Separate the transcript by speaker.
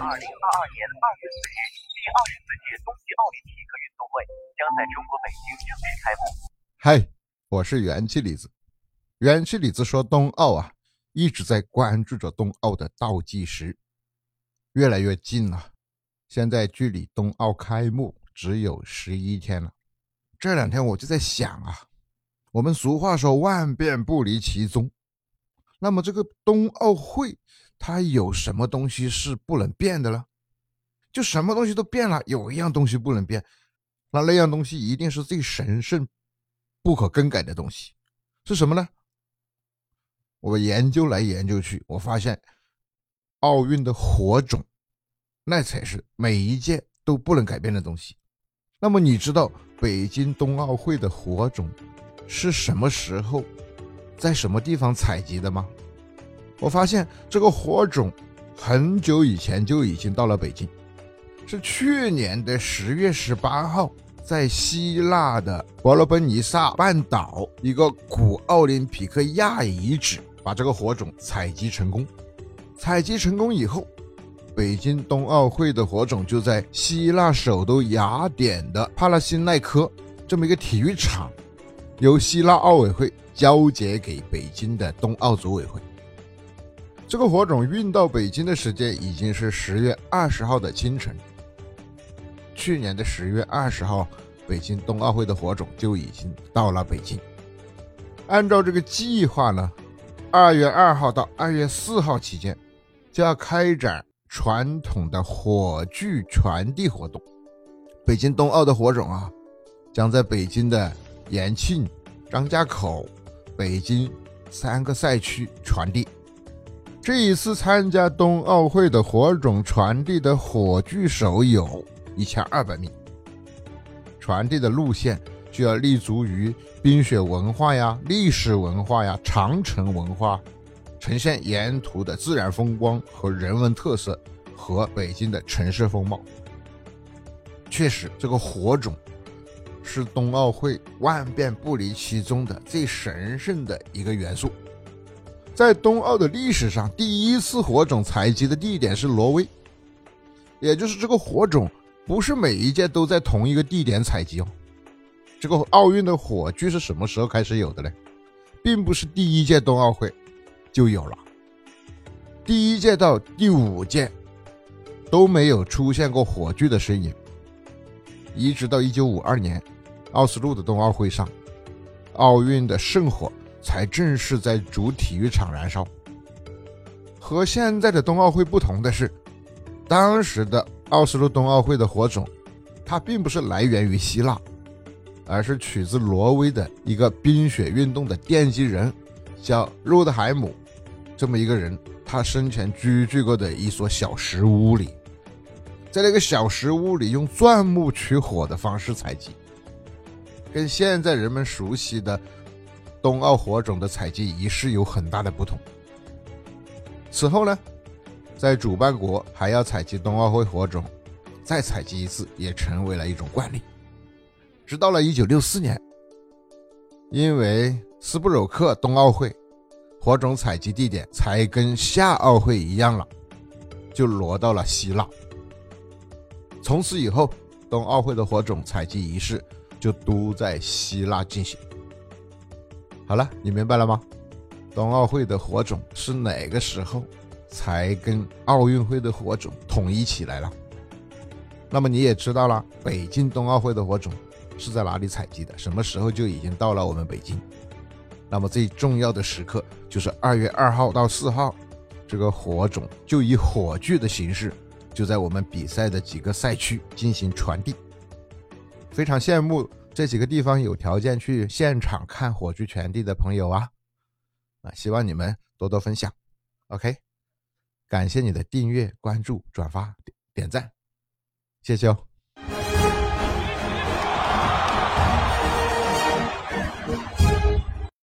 Speaker 1: 二零二二年二月四日，第二十四届冬季奥林匹克运动会将在中国北京正式开幕。
Speaker 2: 嗨，我是元气李子。元气李子说，冬奥啊，一直在关注着冬奥的倒计时，越来越近了。现在距离冬奥开幕只有十一天了。这两天我就在想啊，我们俗话说万变不离其宗，那么这个冬奥会。它有什么东西是不能变的呢？就什么东西都变了，有一样东西不能变，那那样东西一定是最神圣、不可更改的东西，是什么呢？我研究来研究去，我发现奥运的火种，那才是每一届都不能改变的东西。那么你知道北京冬奥会的火种是什么时候，在什么地方采集的吗？我发现这个火种很久以前就已经到了北京，是去年的十月十八号，在希腊的伯罗奔尼撒半岛一个古奥林匹克亚遗址把这个火种采集成功。采集成功以后，北京冬奥会的火种就在希腊首都雅典的帕拉辛奈科这么一个体育场，由希腊奥委会交接给北京的冬奥组委会。这个火种运到北京的时间已经是十月二十号的清晨。去年的十月二十号，北京冬奥会的火种就已经到了北京。按照这个计划呢，二月二号到二月四号期间，就要开展传统的火炬传递活动。北京冬奥的火种啊，将在北京的延庆、张家口、北京三个赛区传递。这一次参加冬奥会的火种传递的火炬手有一千二百名，传递的路线就要立足于冰雪文化呀、历史文化呀、长城文化，呈现沿途的自然风光和人文特色和北京的城市风貌。确实，这个火种是冬奥会万变不离其宗的最神圣的一个元素。在冬奥的历史上，第一次火种采集的地点是挪威，也就是这个火种不是每一届都在同一个地点采集哦。这个奥运的火炬是什么时候开始有的呢？并不是第一届冬奥会就有了，第一届到第五届都没有出现过火炬的身影，一直到一九五二年奥斯陆的冬奥会上，奥运的圣火。才正式在主体育场燃烧。和现在的冬奥会不同的是，当时的奥斯陆冬奥会的火种，它并不是来源于希腊，而是取自挪威的一个冰雪运动的奠基人，叫洛德海姆。这么一个人，他生前居住过的一所小石屋里，在那个小石屋里用钻木取火的方式采集，跟现在人们熟悉的。冬奥火种的采集仪式有很大的不同。此后呢，在主办国还要采集冬奥会火种，再采集一次也成为了一种惯例。直到了1964年，因为斯布鲁克冬奥会火种采集地点才跟夏奥会一样了，就挪到了希腊。从此以后，冬奥会的火种采集仪式就都在希腊进行。好了，你明白了吗？冬奥会的火种是哪个时候才跟奥运会的火种统一起来了？那么你也知道了，北京冬奥会的火种是在哪里采集的？什么时候就已经到了我们北京？那么最重要的时刻就是二月二号到四号，这个火种就以火炬的形式，就在我们比赛的几个赛区进行传递。非常羡慕。这几个地方有条件去现场看火炬传递的朋友啊，啊，希望你们多多分享，OK，感谢你的订阅、关注、转发、点点赞，谢谢哦。